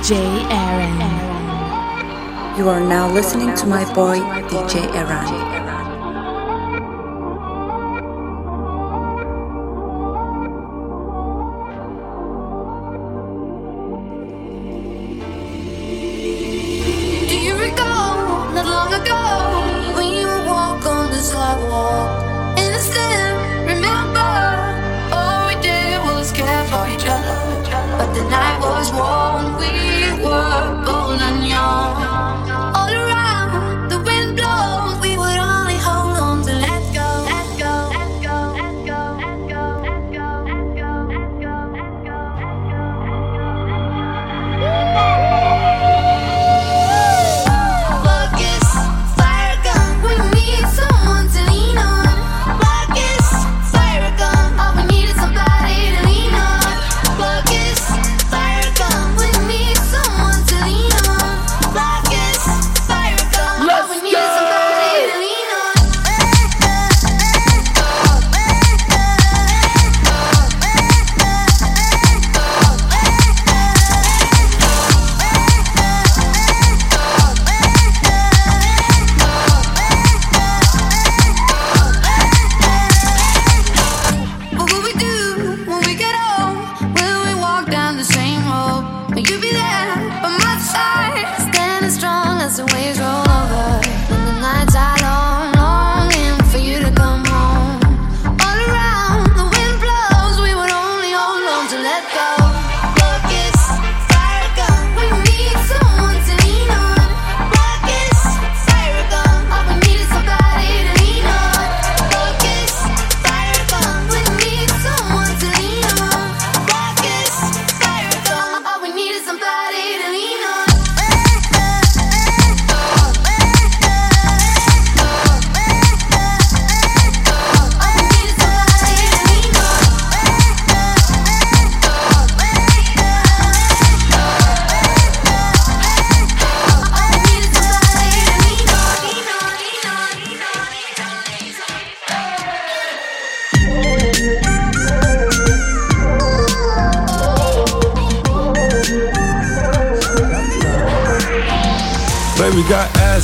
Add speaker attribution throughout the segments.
Speaker 1: DJ R'an.
Speaker 2: You are now listening to my boy DJ R'an.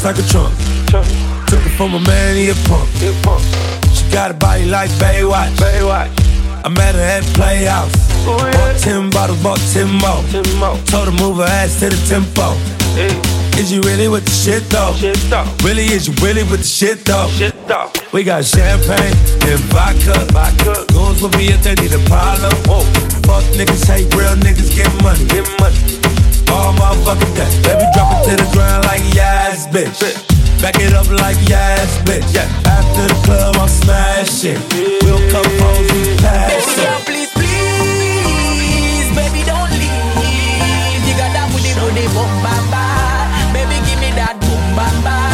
Speaker 3: Like a trunk. Took it from a man, he a punk. She got a body like Baywatch. Baywatch. I met her at Playhouse. Bought 10 bottles, bought 10 more. 10 more. Told her move her ass to the tempo. Is you really with the shit though? Really, is you really with the shit though? Shit. We got champagne and vodka. Goons will be if they need a problem. Fuck niggas, hate real niggas, money. Get money all motherfucking day. Baby, drop it to the ground like yes, bitch. Back it up like yes, bitch. Yeah. After the club, I'm smashing. We'll come home, we pass
Speaker 4: Baby girl, please, please, baby, don't leave. You got that booty, booty, boom, bam, bam. Baby, give me that boom, bam, bam.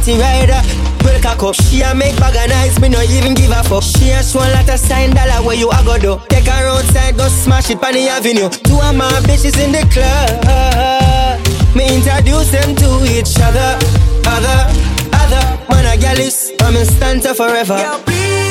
Speaker 5: Party rider. Well, cock up. She a make bag of nice, me no even give a fuck. She a show lot of sign dollar where you a go do. Take her outside, go smash it on the avenue. Two of my bitches in the club. Me introduce them to each other. Other, other. Man, a gal is, I'm in forever.
Speaker 4: Girl, please,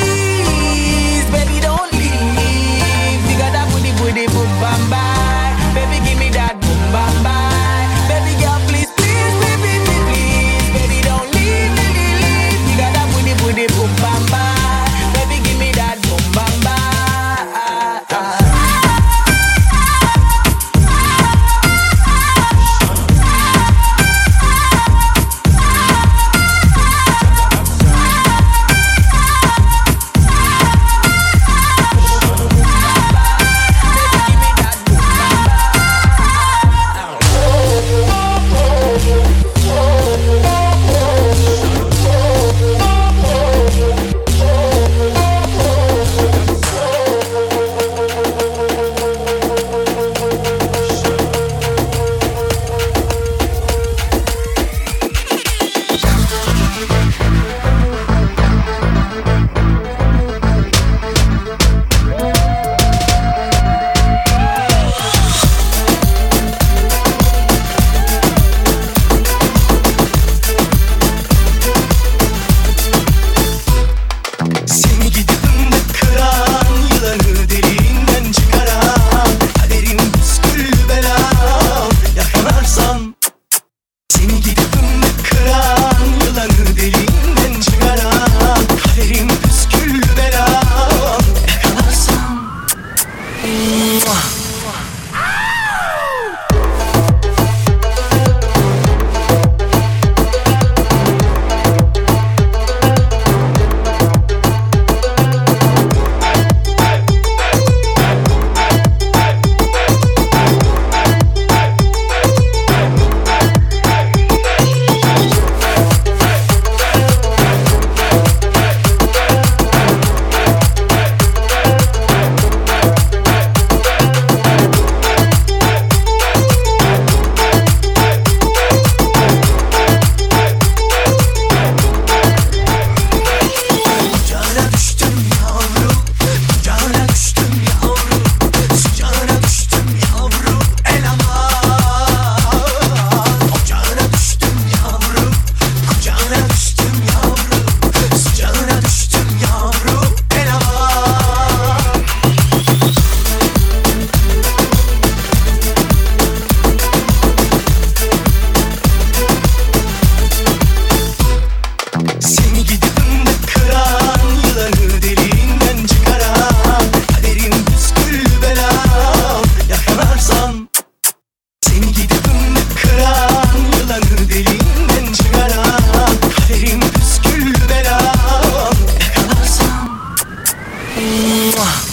Speaker 4: Mwah.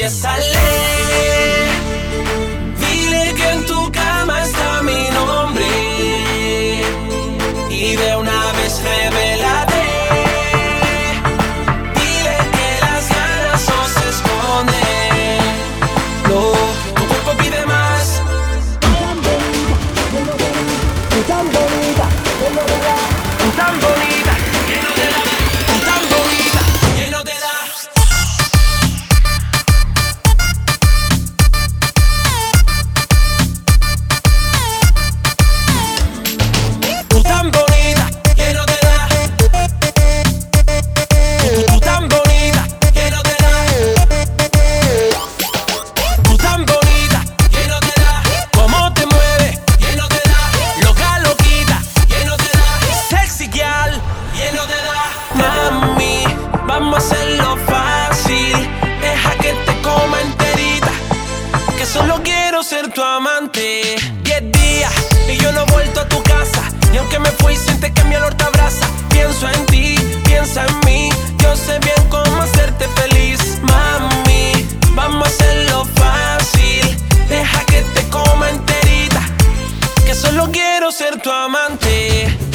Speaker 4: empieza yo no he vuelto a tu casa. Y aunque me fui, siente que mi olor te
Speaker 6: abraza. Pienso en ti, piensa en mí. Yo sé bien cómo hacerte feliz, mami. Vamos a hacerlo fácil. Deja que te coma enterita. Que solo
Speaker 7: quiero ser
Speaker 8: tu amante.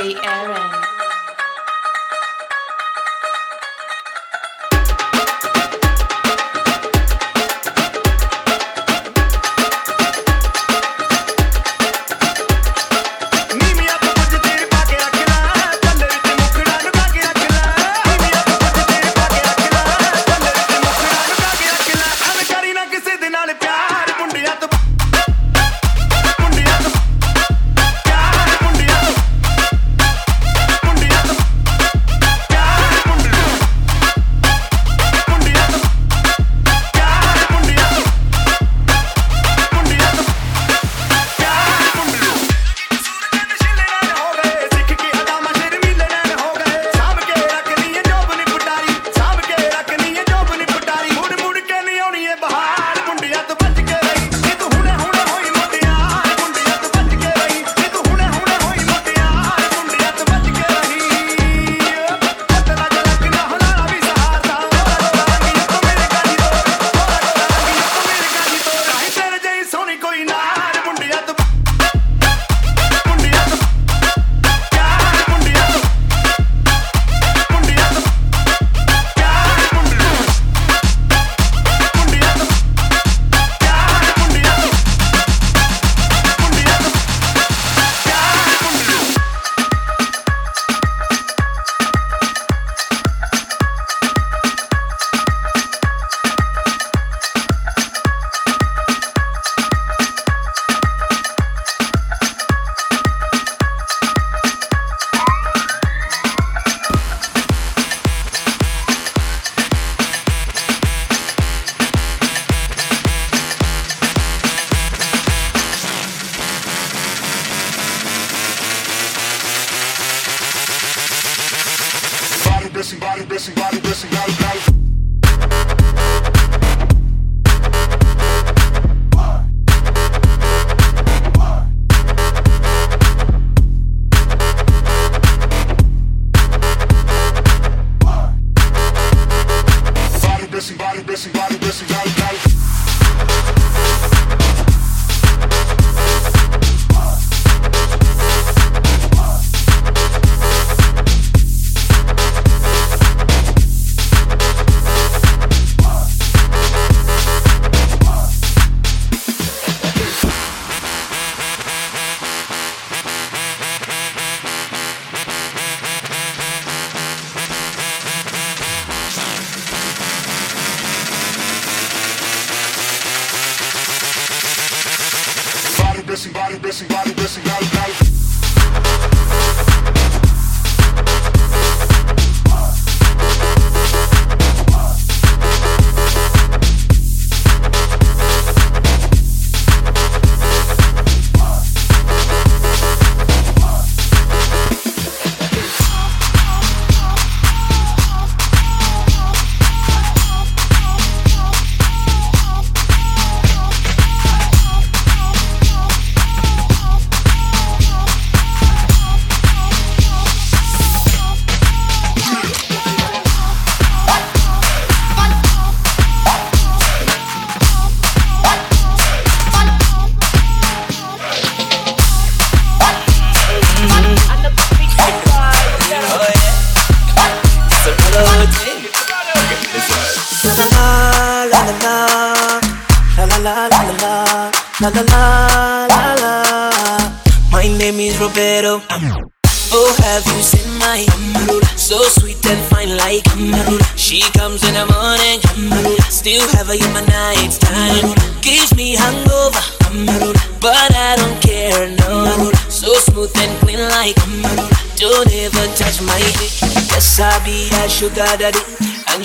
Speaker 8: Bay Area.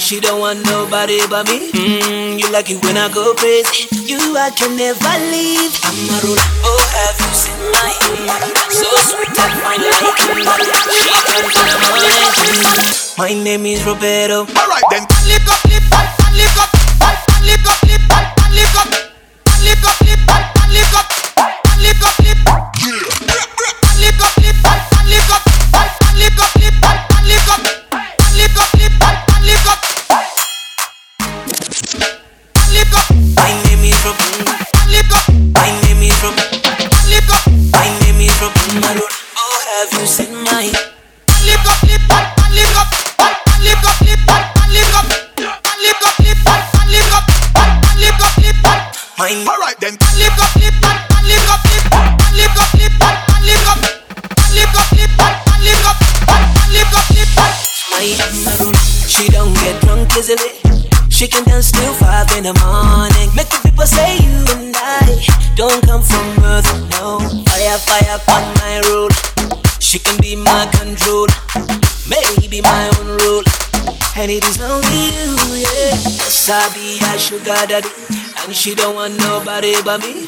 Speaker 8: She don't want nobody but me. Mm, you like it when I go crazy. You I can never leave. I'm a roll. Oh, have you seen my So sweet and fine like She comes in the morning. My name is Roberto.
Speaker 9: Alright then. Lick up, she don't want nobody but me.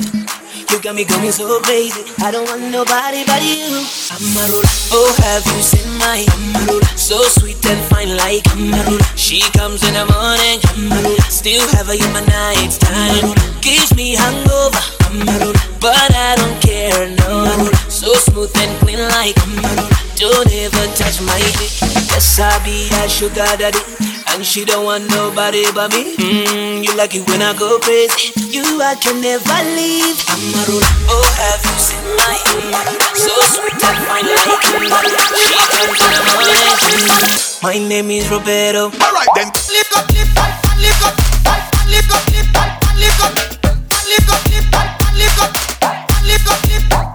Speaker 9: You got me going so crazy. I don't want nobody but you. Amarula, oh have you seen my Amarula? So sweet and fine like Amarula. She comes in the morning, Amarula. Still have her in my night time. Gives me hangover, Amarula. But I don't care, no. So smooth and clean like Amarula. Don't ever touch my dick. Yes, I be a sugar daddy. And she don't want nobody but me. Mm, you like it when I go crazy. You, I can never leave. Amarula, oh, have you seen my? So sweet and fine like. She comes in the morning. My name is Roberto.
Speaker 10: Alright then. Lick up, lick up, lick up, lick up, lick up, lick up, lick up, lick up, lick up, lick up, lick up,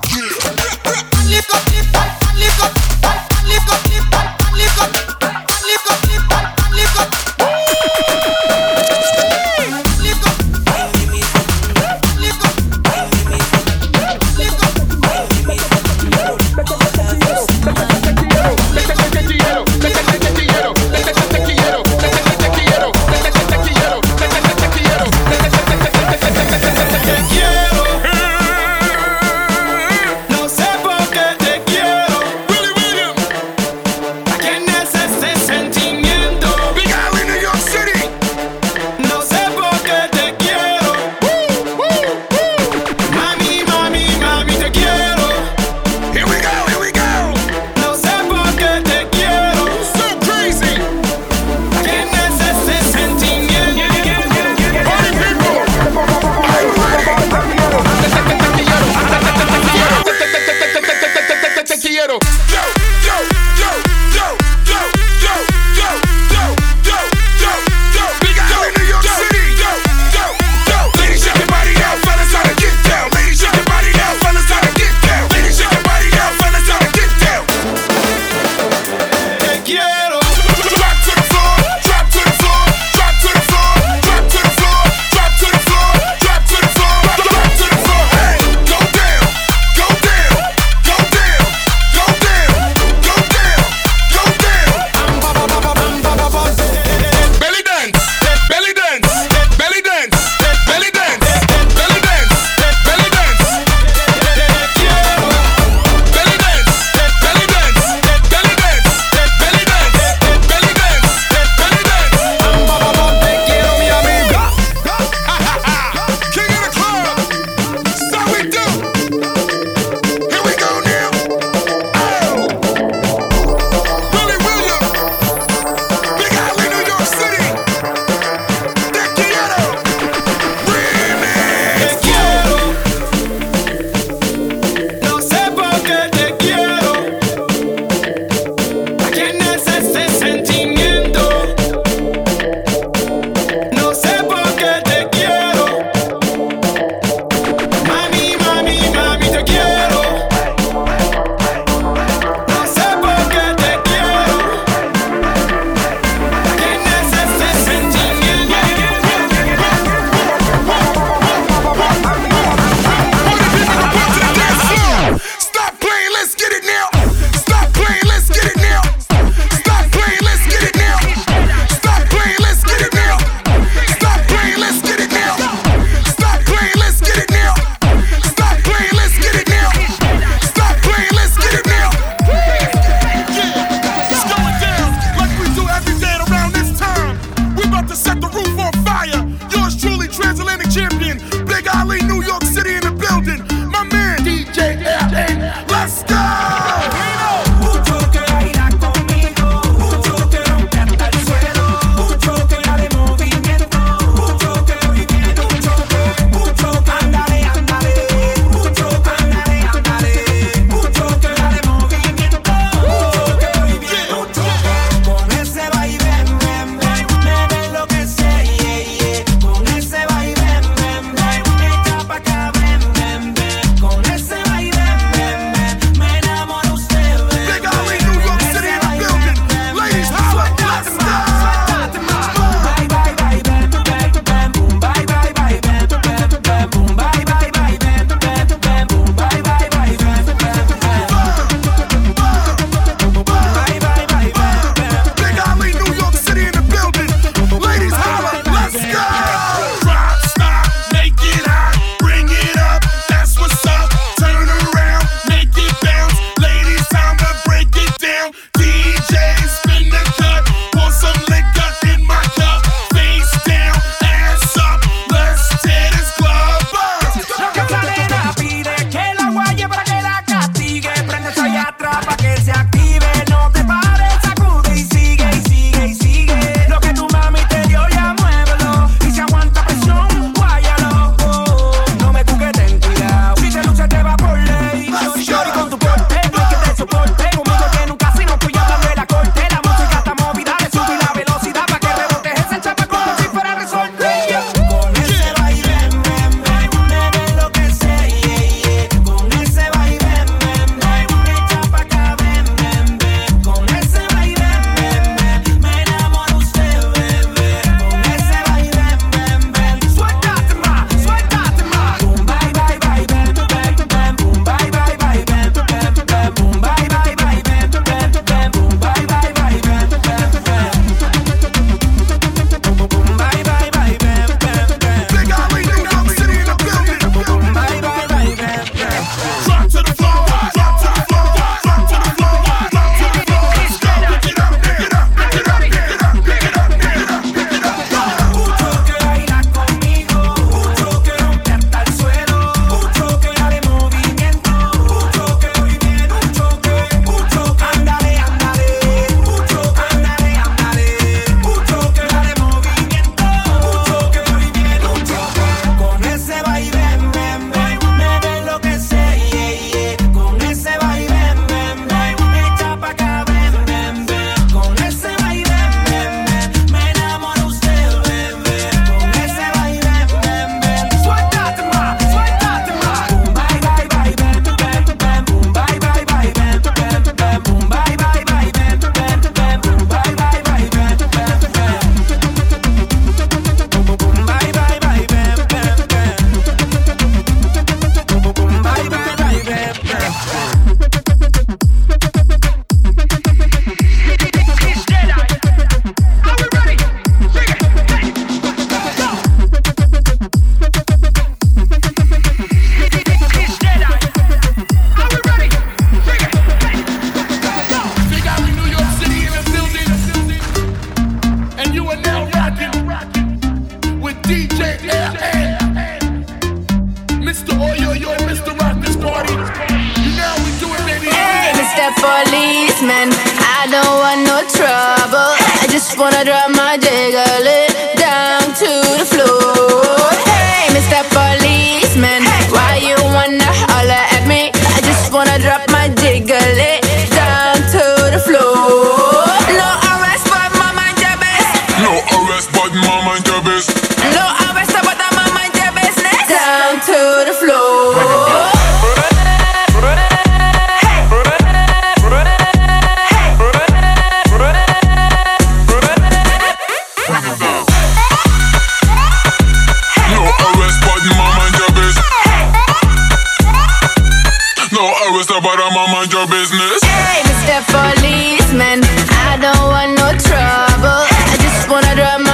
Speaker 11: No, I was about a mom and your
Speaker 12: business.
Speaker 11: Hey, Mr. Policeman, I don't want no trouble. I just wanna drive my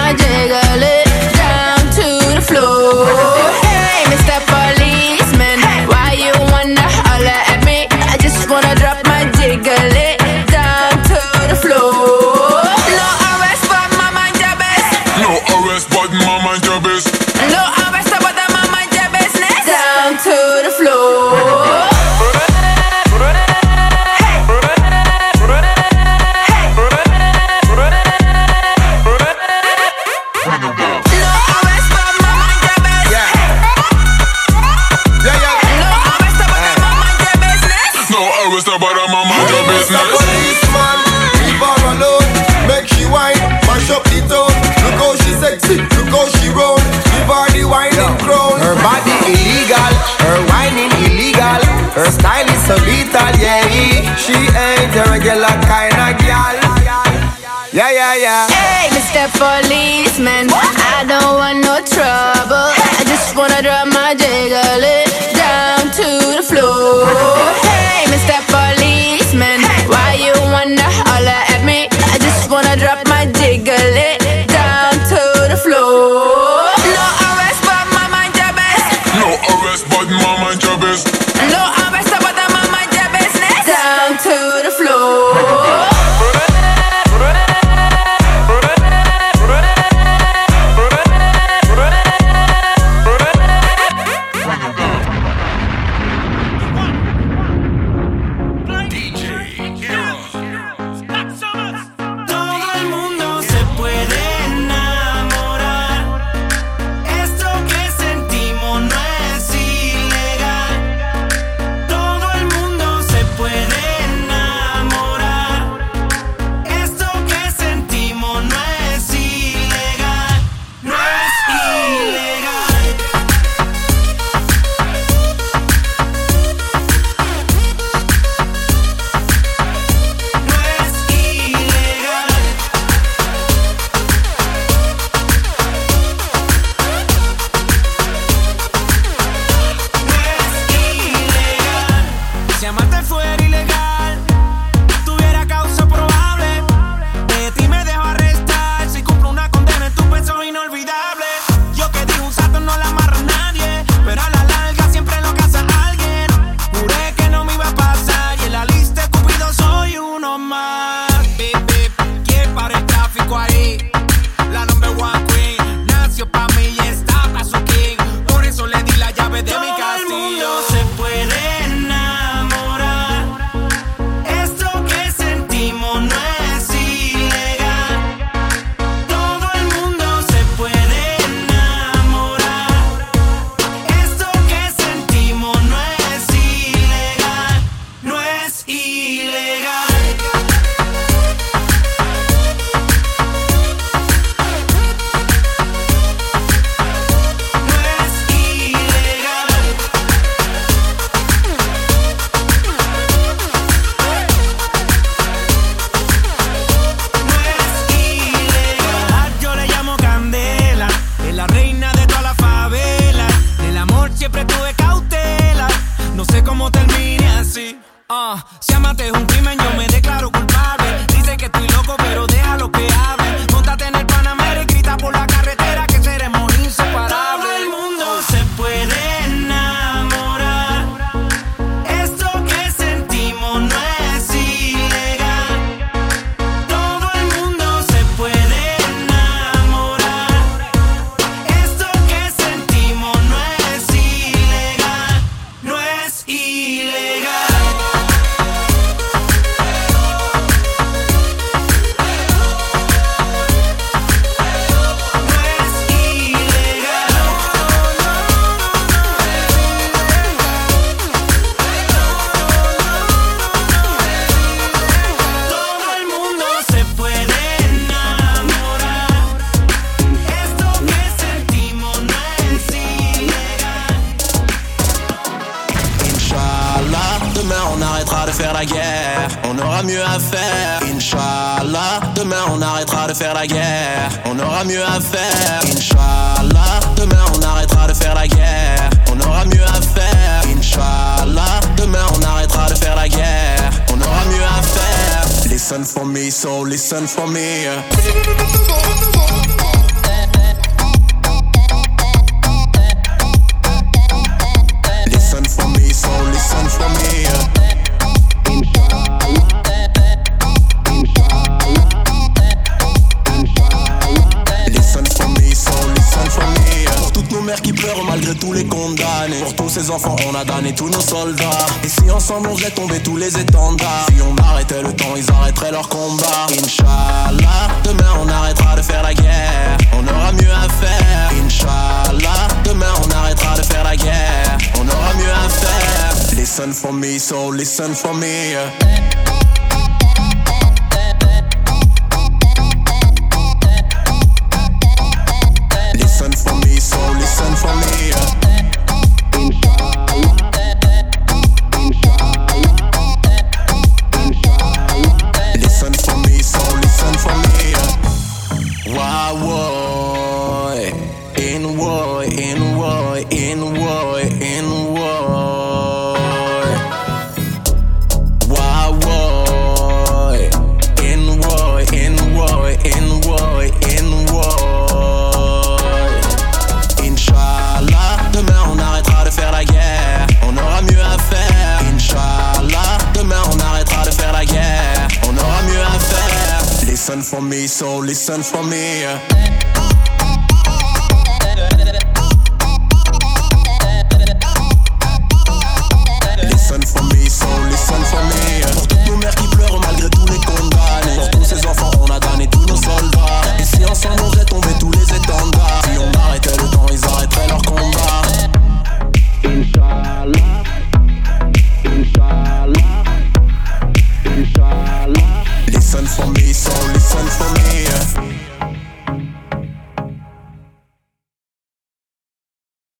Speaker 10: regular kind of gal. Yeah, yeah, yeah.
Speaker 11: Hey, Mr. Policeman, what? I don't want no trouble. I just wanna drop my jiggle.
Speaker 13: On aura mieux à faire. Inch'Allah, demain on arrêtera de faire la guerre. On aura mieux à faire. Inch'Allah, demain on arrêtera de faire la guerre. On aura mieux à faire. Inch'Allah, demain on arrêtera de faire la guerre. On aura mieux à faire. Listen for me, so listen for me. On a damné tous nos soldats. Et si ensemble on faisait tomber tous les étendards? Si on arrêtait le temps, ils arrêteraient leur combat. Inch'Allah, demain on arrêtera de faire la guerre. On aura mieux à faire. Inch'Allah, demain on arrêtera de faire la guerre. On aura mieux à faire. Listen for me, so listen for me.